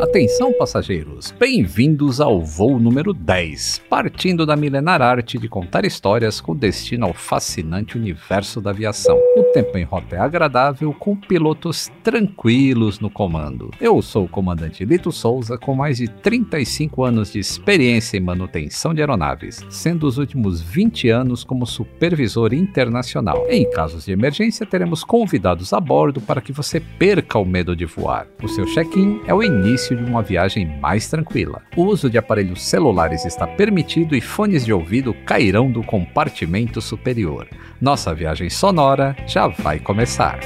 Atenção, passageiros! Bem-vindos ao voo número 10, partindo da milenar arte de contar histórias com destino ao fascinante universo da aviação. O tempo em rota é agradável, com pilotos tranquilos no comando. Eu sou o comandante Lito Souza, com mais de 35 anos de experiência em manutenção de aeronaves, sendo os últimos 20 anos como supervisor internacional. Em casos de emergência, teremos convidados a bordo para que você perca o medo de voar. O seu check-in é o início início de uma viagem mais tranquila. O uso de aparelhos celulares está permitido e fones de ouvido cairão do compartimento superior. Nossa viagem sonora já vai começar.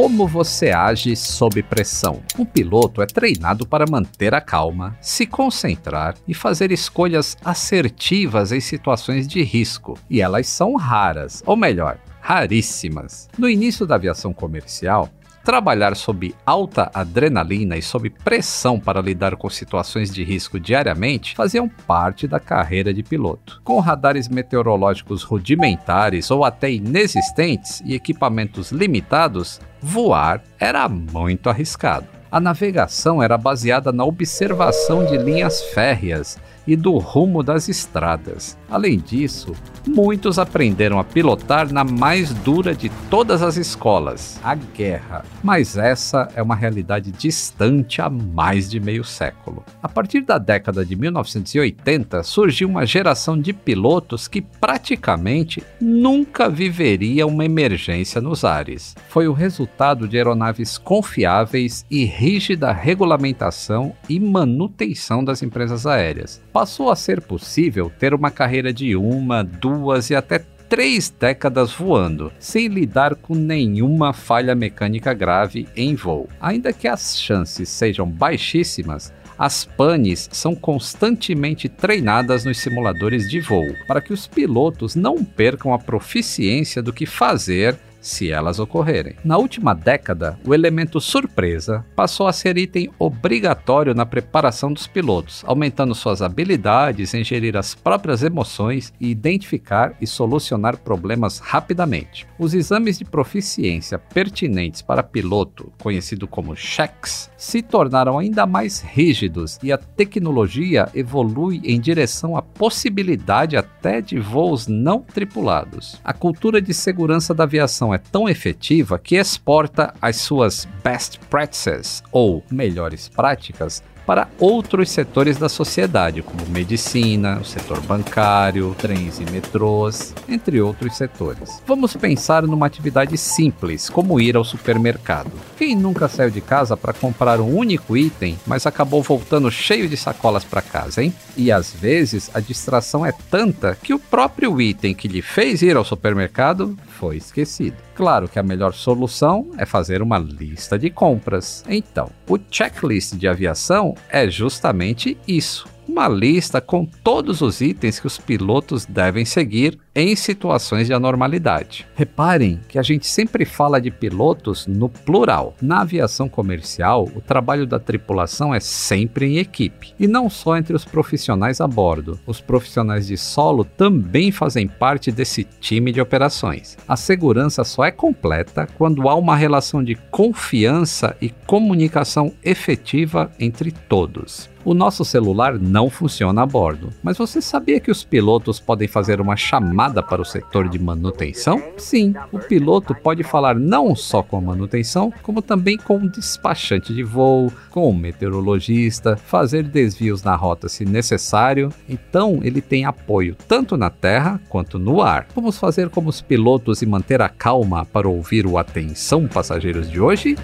Como você age sob pressão? Um piloto é treinado para manter a calma, se concentrar e fazer escolhas assertivas em situações de risco, e elas são raras, ou melhor, raríssimas. No início da aviação comercial, Trabalhar sob alta adrenalina e sob pressão para lidar com situações de risco diariamente faziam parte da carreira de piloto. Com radares meteorológicos rudimentares ou até inexistentes e equipamentos limitados, voar era muito arriscado. A navegação era baseada na observação de linhas férreas e do rumo das estradas. Além disso, muitos aprenderam a pilotar na mais dura de todas as escolas, a guerra. Mas essa é uma realidade distante há mais de meio século. A partir da década de 1980, surgiu uma geração de pilotos que praticamente nunca viveria uma emergência nos ares. Foi o resultado de aeronaves confiáveis e rígida regulamentação e manutenção das empresas aéreas passou a ser possível ter uma carreira de uma, duas e até três décadas voando, sem lidar com nenhuma falha mecânica grave em voo. Ainda que as chances sejam baixíssimas, as panes são constantemente treinadas nos simuladores de voo para que os pilotos não percam a proficiência do que fazer se elas ocorrerem. Na última década, o elemento surpresa passou a ser item obrigatório na preparação dos pilotos, aumentando suas habilidades em gerir as próprias emoções e identificar e solucionar problemas rapidamente. Os exames de proficiência pertinentes para piloto, conhecido como checks, se tornaram ainda mais rígidos e a tecnologia evolui em direção à possibilidade até de voos não tripulados. A cultura de segurança da aviação é tão efetiva que exporta as suas best practices, ou melhores práticas, para outros setores da sociedade, como medicina, o setor bancário, trens e metrôs, entre outros setores. Vamos pensar numa atividade simples, como ir ao supermercado. Quem nunca saiu de casa para comprar um único item, mas acabou voltando cheio de sacolas para casa, hein? E às vezes a distração é tanta que o próprio item que lhe fez ir ao supermercado foi esquecido. Claro que a melhor solução é fazer uma lista de compras. Então, o checklist de aviação é justamente isso uma lista com todos os itens que os pilotos devem seguir em situações de anormalidade. Reparem que a gente sempre fala de pilotos no plural. Na aviação comercial, o trabalho da tripulação é sempre em equipe, e não só entre os profissionais a bordo. Os profissionais de solo também fazem parte desse time de operações. A segurança só é completa quando há uma relação de confiança e comunicação efetiva entre todos. O nosso celular não funciona a bordo, mas você sabia que os pilotos podem fazer uma chamada para o setor de manutenção? Sim, o piloto pode falar não só com a manutenção, como também com o despachante de voo, com o meteorologista, fazer desvios na rota se necessário. Então, ele tem apoio tanto na terra quanto no ar. Vamos fazer como os pilotos e manter a calma para ouvir o Atenção Passageiros de hoje?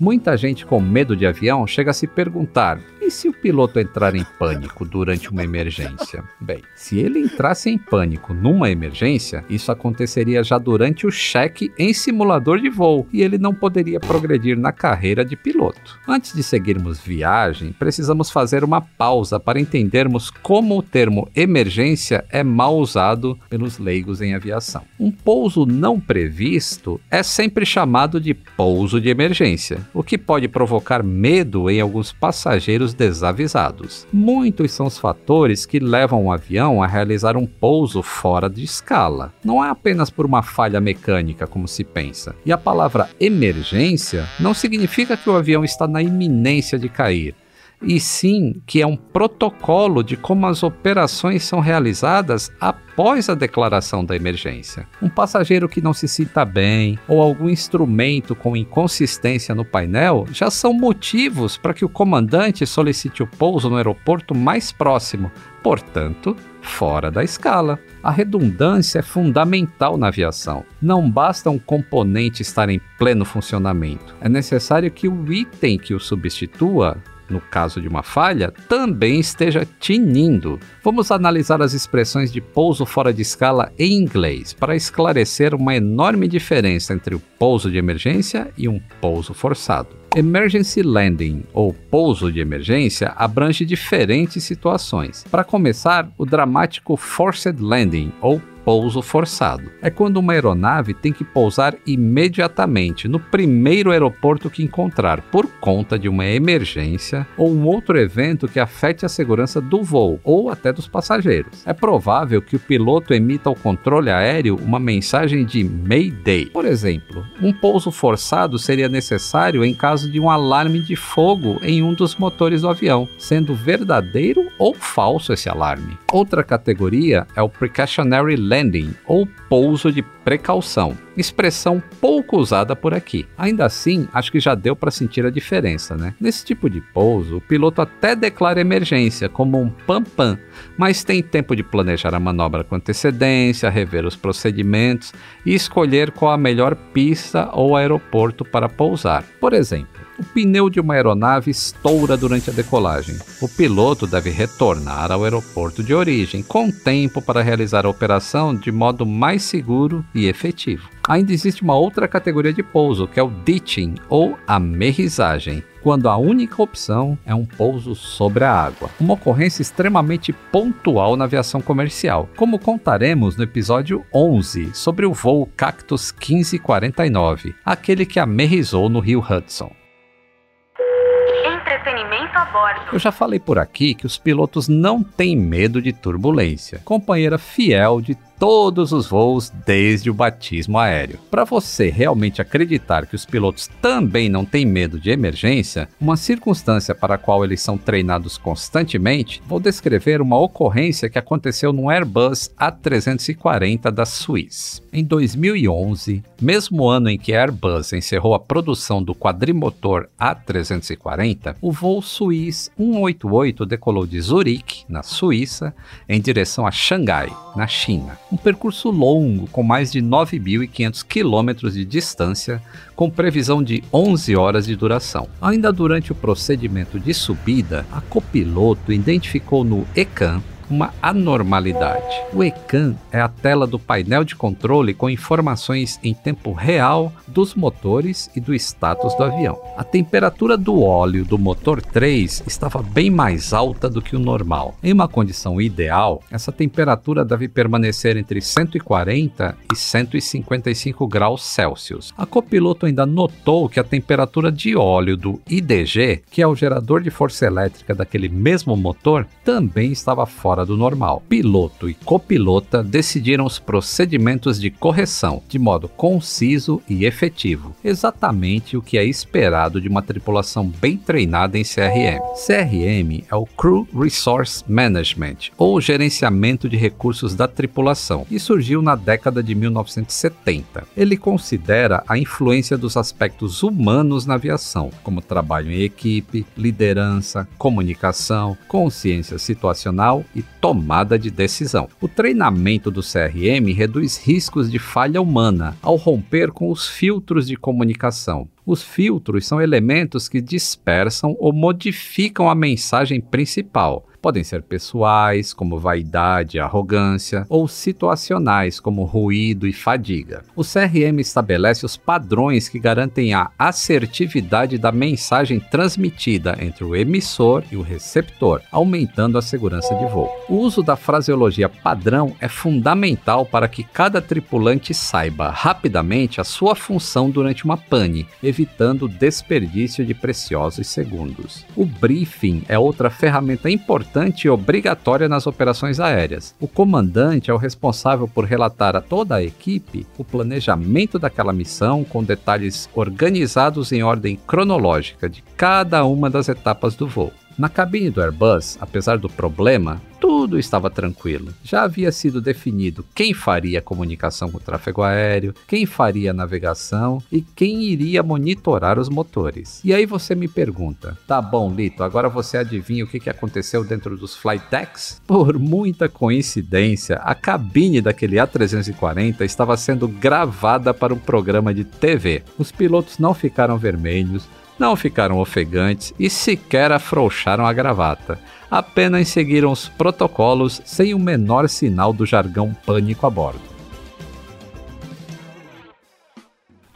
Muita gente com medo de avião chega a se perguntar: e se o piloto entrar em pânico durante uma emergência? Bem, se ele entrasse em pânico numa emergência, isso aconteceria já durante o cheque em simulador de voo e ele não poderia progredir na carreira de piloto. Antes de seguirmos viagem, precisamos fazer uma pausa para entendermos como o termo emergência é mal usado pelos leigos em aviação. Um pouso não previsto é sempre chamado de pouso de emergência, o que pode provocar medo em alguns passageiros desavisados. Muitos são os fatores que levam um avião a realizar um pouso fora de escala. Não é apenas por uma falha mecânica, como se pensa. E a palavra emergência não significa que o avião está na iminência de cair e sim que é um protocolo de como as operações são realizadas após a declaração da emergência. Um passageiro que não se sinta bem ou algum instrumento com inconsistência no painel já são motivos para que o comandante solicite o pouso no aeroporto mais próximo, portanto, fora da escala. A redundância é fundamental na aviação. Não basta um componente estar em pleno funcionamento, é necessário que o item que o substitua no caso de uma falha, também esteja tinindo. Vamos analisar as expressões de pouso fora de escala em inglês para esclarecer uma enorme diferença entre o pouso de emergência e um pouso forçado. Emergency landing, ou pouso de emergência, abrange diferentes situações. Para começar, o dramático forced landing, ou pouso forçado. É quando uma aeronave tem que pousar imediatamente no primeiro aeroporto que encontrar por conta de uma emergência ou um outro evento que afete a segurança do voo ou até dos passageiros. É provável que o piloto emita ao controle aéreo uma mensagem de Mayday. Por exemplo, um pouso forçado seria necessário em caso de um alarme de fogo em um dos motores do avião, sendo verdadeiro ou falso esse alarme. Outra categoria é o Precautionary Landing landing ou pouso de precaução, expressão pouco usada por aqui. Ainda assim, acho que já deu para sentir a diferença, né? Nesse tipo de pouso, o piloto até declara emergência como um pam-pam, mas tem tempo de planejar a manobra com antecedência, rever os procedimentos e escolher qual a melhor pista ou aeroporto para pousar. Por exemplo, o pneu de uma aeronave estoura durante a decolagem. O piloto deve retornar ao aeroporto de origem com tempo para realizar a operação de modo mais seguro e efetivo. Ainda existe uma outra categoria de pouso, que é o ditching ou amerrissagem, quando a única opção é um pouso sobre a água. Uma ocorrência extremamente pontual na aviação comercial, como contaremos no episódio 11 sobre o voo Cactus 1549, aquele que amerrisou no rio Hudson entretenimento a bordo. Eu já falei por aqui que os pilotos não têm medo de turbulência. Companheira fiel de todos os voos desde o batismo aéreo. Para você realmente acreditar que os pilotos também não têm medo de emergência, uma circunstância para a qual eles são treinados constantemente, vou descrever uma ocorrência que aconteceu no Airbus A340 da Suíça. Em 2011, mesmo ano em que a Airbus encerrou a produção do quadrimotor A340, o voo Suíça 188 decolou de Zurique, na Suíça, em direção a Xangai, na China um percurso longo com mais de 9.500 quilômetros de distância, com previsão de 11 horas de duração. Ainda durante o procedimento de subida, a copiloto identificou no ECAN uma anormalidade. O ECAN é a tela do painel de controle com informações em tempo real dos motores e do status do avião. A temperatura do óleo do motor 3 estava bem mais alta do que o normal. Em uma condição ideal, essa temperatura deve permanecer entre 140 e 155 graus Celsius. A copiloto ainda notou que a temperatura de óleo do IDG, que é o gerador de força elétrica daquele mesmo motor, também estava fora fora do normal. Piloto e copilota decidiram os procedimentos de correção de modo conciso e efetivo, exatamente o que é esperado de uma tripulação bem treinada em CRM. CRM é o Crew Resource Management, ou gerenciamento de recursos da tripulação, e surgiu na década de 1970. Ele considera a influência dos aspectos humanos na aviação, como trabalho em equipe, liderança, comunicação, consciência situacional e tomada de decisão. O treinamento do CRM reduz riscos de falha humana ao romper com os filtros de comunicação. Os filtros são elementos que dispersam ou modificam a mensagem principal, Podem ser pessoais, como vaidade e arrogância, ou situacionais, como ruído e fadiga. O CRM estabelece os padrões que garantem a assertividade da mensagem transmitida entre o emissor e o receptor, aumentando a segurança de voo. O uso da fraseologia padrão é fundamental para que cada tripulante saiba rapidamente a sua função durante uma pane, evitando o desperdício de preciosos segundos. O briefing é outra ferramenta importante e obrigatória nas operações aéreas. O comandante é o responsável por relatar a toda a equipe o planejamento daquela missão com detalhes organizados em ordem cronológica de cada uma das etapas do voo. Na cabine do Airbus, apesar do problema, tudo estava tranquilo. Já havia sido definido quem faria a comunicação com o tráfego aéreo, quem faria a navegação e quem iria monitorar os motores. E aí você me pergunta: tá bom, Lito, agora você adivinha o que aconteceu dentro dos flight decks? Por muita coincidência, a cabine daquele A340 estava sendo gravada para um programa de TV. Os pilotos não ficaram vermelhos, não ficaram ofegantes e sequer afrouxaram a gravata. Apenas seguiram os protocolos sem o menor sinal do jargão pânico a bordo.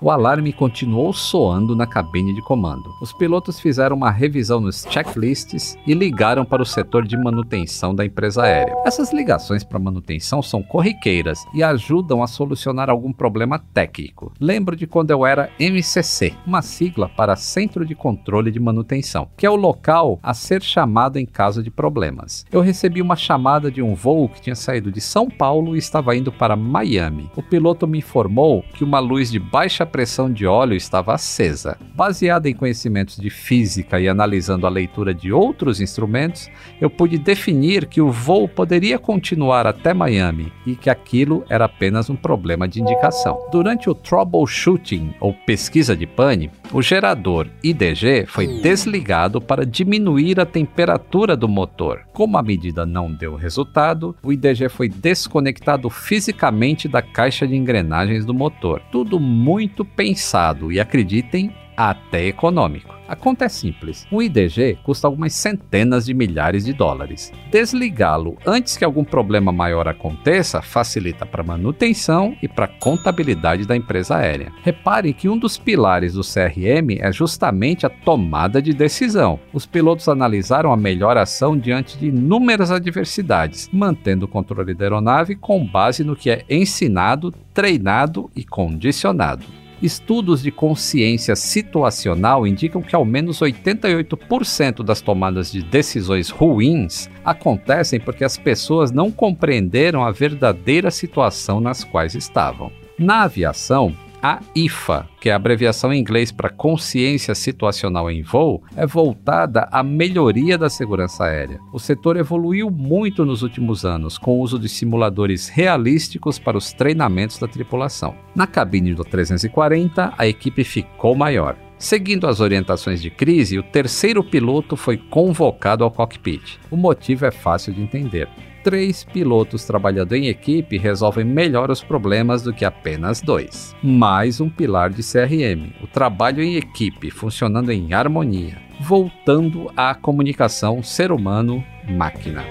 O alarme continuou soando na cabine de comando. Os pilotos fizeram uma revisão nos checklists e ligaram para o setor de manutenção da empresa aérea. Essas ligações para manutenção são corriqueiras e ajudam a solucionar algum problema técnico. Lembro de quando eu era MCC, uma sigla para Centro de Controle de Manutenção, que é o local a ser chamado em caso de problemas. Eu recebi uma chamada de um voo que tinha saído de São Paulo e estava indo para Miami. O piloto me informou que uma luz de baixa pressão de óleo estava acesa. Baseado em conhecimentos de física e analisando a leitura de outros instrumentos, eu pude definir que o voo poderia continuar até Miami e que aquilo era apenas um problema de indicação. Durante o troubleshooting ou pesquisa de pane, o gerador IDG foi desligado para diminuir a temperatura do motor. Como a medida não deu resultado, o IDG foi desconectado fisicamente da caixa de engrenagens do motor. Tudo muito pensado e acreditem, até econômico. A conta é simples. Um IDG custa algumas centenas de milhares de dólares. Desligá-lo antes que algum problema maior aconteça facilita para manutenção e para contabilidade da empresa aérea. Repare que um dos pilares do CRM é justamente a tomada de decisão. Os pilotos analisaram a melhor ação diante de inúmeras adversidades, mantendo o controle da aeronave com base no que é ensinado, treinado e condicionado. Estudos de consciência situacional indicam que ao menos 88% das tomadas de decisões ruins acontecem porque as pessoas não compreenderam a verdadeira situação nas quais estavam. Na aviação, a IFA, que é a abreviação em inglês para Consciência Situacional em Voo, é voltada à melhoria da segurança aérea. O setor evoluiu muito nos últimos anos, com o uso de simuladores realísticos para os treinamentos da tripulação. Na cabine do 340, a equipe ficou maior. Seguindo as orientações de crise, o terceiro piloto foi convocado ao cockpit. O motivo é fácil de entender três pilotos trabalhando em equipe resolvem melhor os problemas do que apenas dois. Mais um pilar de CRM, o trabalho em equipe funcionando em harmonia, voltando à comunicação ser humano-máquina.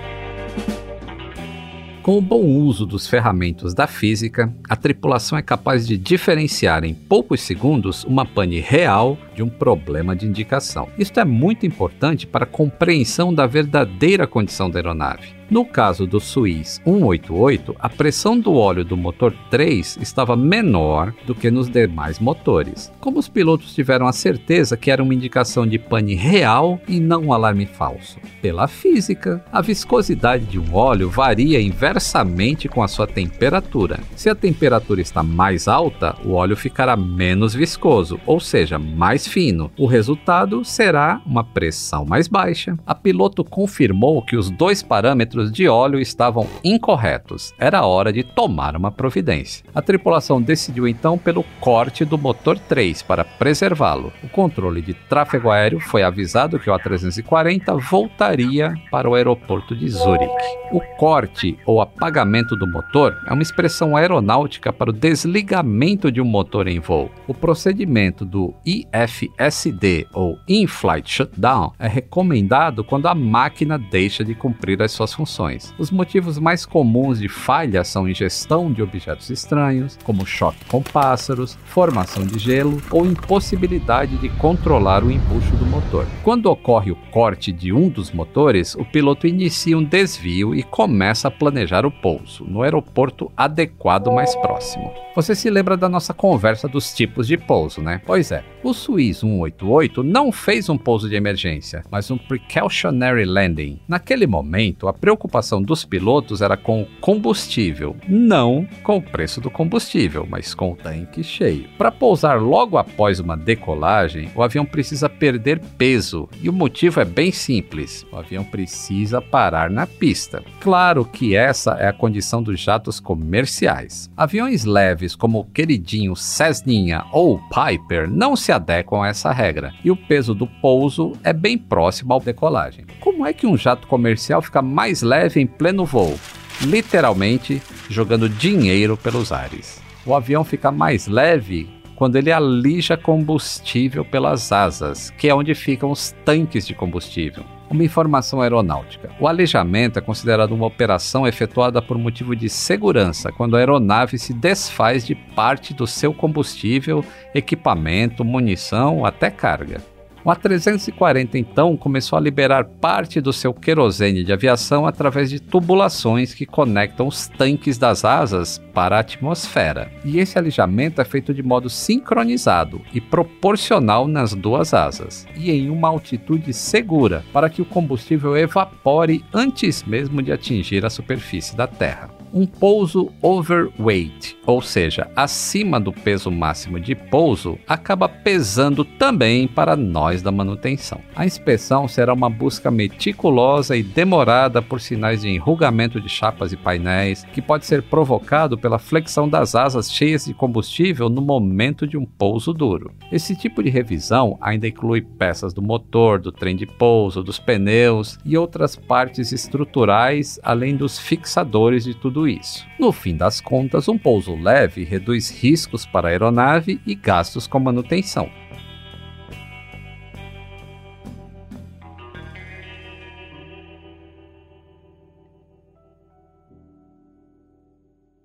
Com o bom uso dos ferramentas da física, a tripulação é capaz de diferenciar em poucos segundos uma pane real de um problema de indicação. Isto é muito importante para a compreensão da verdadeira condição da aeronave. No caso do Suiz 188, a pressão do óleo do motor 3 estava menor do que nos demais motores. Como os pilotos tiveram a certeza que era uma indicação de pane real e não um alarme falso? Pela física, a viscosidade de um óleo varia inversamente com a sua temperatura. Se a temperatura está mais alta, o óleo ficará menos viscoso, ou seja, mais fino. O resultado será uma pressão mais baixa. A piloto confirmou que os dois parâmetros de óleo estavam incorretos. Era hora de tomar uma providência. A tripulação decidiu então pelo corte do motor 3 para preservá-lo. O controle de tráfego aéreo foi avisado que o A340 voltaria para o aeroporto de Zurich. O corte ou apagamento do motor é uma expressão aeronáutica para o desligamento de um motor em voo. O procedimento do IFSD ou In-Flight Shutdown é recomendado quando a máquina deixa de cumprir as suas funções. Os motivos mais comuns de falha são ingestão de objetos estranhos, como choque com pássaros, formação de gelo ou impossibilidade de controlar o empuxo do motor. Quando ocorre o corte de um dos motores, o piloto inicia um desvio e começa a planejar o pouso no aeroporto adequado mais próximo. Você se lembra da nossa conversa dos tipos de pouso, né? Pois é, o Swiss 188 não fez um pouso de emergência, mas um precautionary landing. Naquele momento, a preocupação dos pilotos era com o combustível, não com o preço do combustível, mas com o tanque cheio. Para pousar logo após uma decolagem, o avião precisa perder peso e o motivo é bem simples: o avião precisa parar na pista. Claro que essa é a condição dos jatos comerciais. Aviões leves como o queridinho Cessninha ou Piper não se adequam a essa regra e o peso do pouso é bem próximo ao decolagem. Como é que um jato comercial fica mais leve em pleno voo? Literalmente jogando dinheiro pelos ares. O avião fica mais leve quando ele alija combustível pelas asas, que é onde ficam os tanques de combustível. Uma informação aeronáutica. O alijamento é considerado uma operação efetuada por motivo de segurança, quando a aeronave se desfaz de parte do seu combustível, equipamento, munição, até carga. O A340 então começou a liberar parte do seu querosene de aviação através de tubulações que conectam os tanques das asas para a atmosfera. E esse alijamento é feito de modo sincronizado e proporcional nas duas asas, e em uma altitude segura para que o combustível evapore antes mesmo de atingir a superfície da Terra um pouso overweight, ou seja, acima do peso máximo de pouso, acaba pesando também para nós da manutenção. A inspeção será uma busca meticulosa e demorada por sinais de enrugamento de chapas e painéis, que pode ser provocado pela flexão das asas cheias de combustível no momento de um pouso duro. Esse tipo de revisão ainda inclui peças do motor, do trem de pouso, dos pneus e outras partes estruturais, além dos fixadores de tudo tudo isso. No fim das contas, um pouso leve reduz riscos para a aeronave e gastos com manutenção.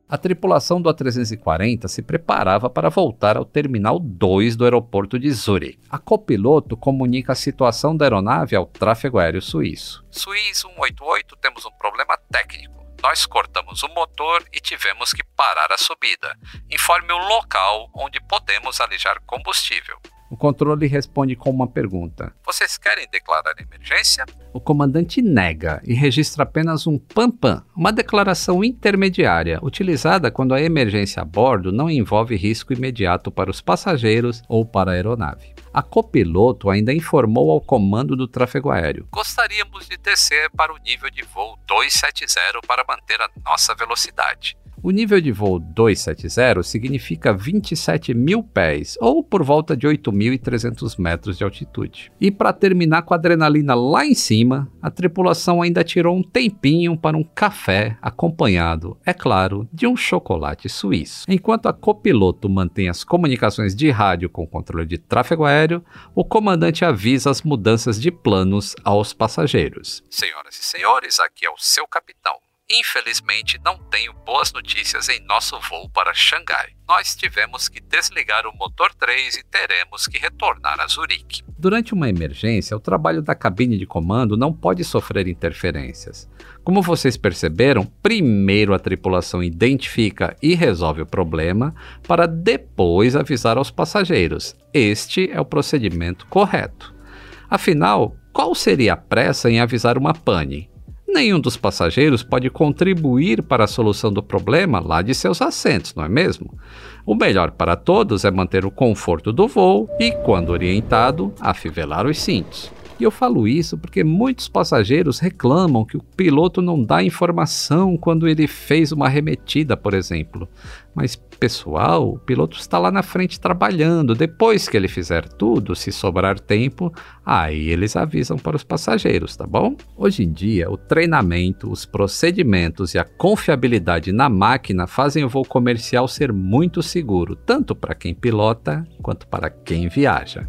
A tripulação do A340 se preparava para voltar ao Terminal 2 do aeroporto de Zurich. A copiloto comunica a situação da aeronave ao tráfego aéreo suíço. Suíço 188, temos um problema técnico. Nós cortamos o motor e tivemos que parar a subida. Informe o local onde podemos alijar combustível. O controle responde com uma pergunta: Vocês querem declarar emergência? O comandante nega e registra apenas um PAM-PAM, uma declaração intermediária utilizada quando a emergência a bordo não envolve risco imediato para os passageiros ou para a aeronave. A copiloto ainda informou ao comando do tráfego aéreo: Gostaríamos de descer para o nível de voo 270 para manter a nossa velocidade. O nível de voo 270 significa 27 mil pés, ou por volta de 8.300 metros de altitude. E para terminar com a adrenalina lá em cima, a tripulação ainda tirou um tempinho para um café acompanhado, é claro, de um chocolate suíço. Enquanto a copiloto mantém as comunicações de rádio com controle de tráfego aéreo, o comandante avisa as mudanças de planos aos passageiros. Senhoras e senhores, aqui é o seu capitão. Infelizmente, não tenho boas notícias em nosso voo para Xangai. Nós tivemos que desligar o motor 3 e teremos que retornar a Zurique. Durante uma emergência, o trabalho da cabine de comando não pode sofrer interferências. Como vocês perceberam, primeiro a tripulação identifica e resolve o problema para depois avisar aos passageiros. Este é o procedimento correto. Afinal, qual seria a pressa em avisar uma pane? Nenhum dos passageiros pode contribuir para a solução do problema lá de seus assentos, não é mesmo? O melhor para todos é manter o conforto do voo e, quando orientado, afivelar os cintos. E eu falo isso porque muitos passageiros reclamam que o piloto não dá informação quando ele fez uma arremetida, por exemplo. Mas, pessoal, o piloto está lá na frente trabalhando. Depois que ele fizer tudo, se sobrar tempo, aí eles avisam para os passageiros, tá bom? Hoje em dia, o treinamento, os procedimentos e a confiabilidade na máquina fazem o voo comercial ser muito seguro, tanto para quem pilota quanto para quem viaja.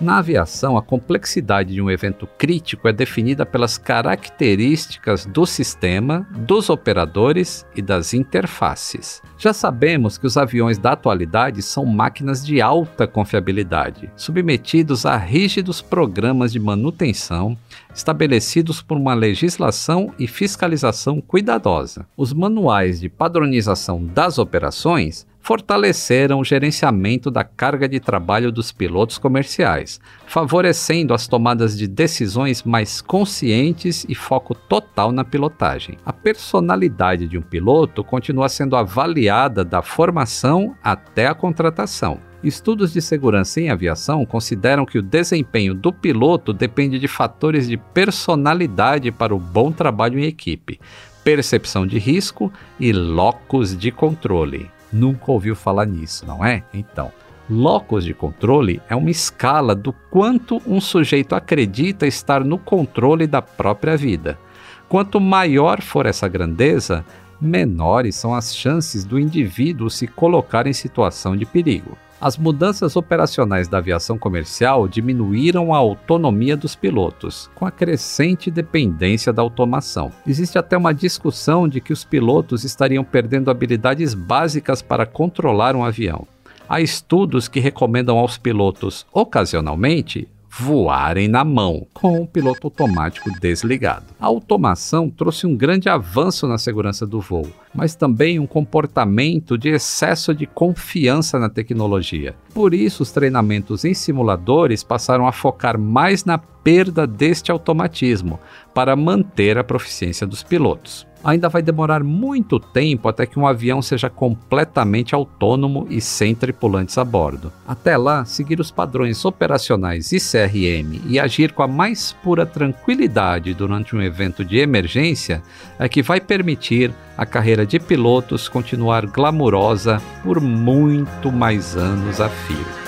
Na aviação, a complexidade de um evento crítico é definida pelas características do sistema, dos operadores e das interfaces. Já sabemos que os aviões da atualidade são máquinas de alta confiabilidade, submetidos a rígidos programas de manutenção estabelecidos por uma legislação e fiscalização cuidadosa. Os manuais de padronização das operações fortaleceram o gerenciamento da carga de trabalho dos pilotos comerciais, favorecendo as tomadas de decisões mais conscientes e foco total na pilotagem. A personalidade de um piloto continua sendo avaliada da formação até a contratação. Estudos de segurança em aviação consideram que o desempenho do piloto depende de fatores de personalidade para o bom trabalho em equipe, percepção de risco e locus de controle. Nunca ouviu falar nisso, não é? Então, locus de controle é uma escala do quanto um sujeito acredita estar no controle da própria vida. Quanto maior for essa grandeza, menores são as chances do indivíduo se colocar em situação de perigo. As mudanças operacionais da aviação comercial diminuíram a autonomia dos pilotos, com a crescente dependência da automação. Existe até uma discussão de que os pilotos estariam perdendo habilidades básicas para controlar um avião. Há estudos que recomendam aos pilotos, ocasionalmente, voarem na mão, com o piloto automático desligado. A automação trouxe um grande avanço na segurança do voo, mas também um comportamento de excesso de confiança na tecnologia. Por isso, os treinamentos em simuladores passaram a focar mais na perda deste automatismo para manter a proficiência dos pilotos ainda vai demorar muito tempo até que um avião seja completamente autônomo e sem tripulantes a bordo. Até lá, seguir os padrões operacionais e CRM e agir com a mais pura tranquilidade durante um evento de emergência é que vai permitir a carreira de pilotos continuar glamurosa por muito mais anos a fio.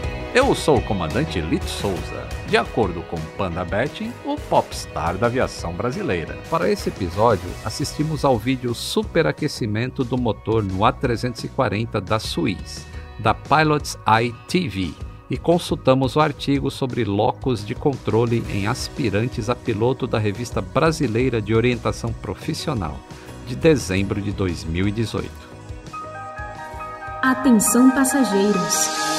Eu sou o comandante Lito Souza, de acordo com Panda Betting, o popstar da aviação brasileira. Para esse episódio, assistimos ao vídeo superaquecimento do motor no A340 da Suez, da Pilot's Eye TV, e consultamos o artigo sobre locos de controle em aspirantes a piloto da Revista Brasileira de Orientação Profissional, de dezembro de 2018. Atenção passageiros.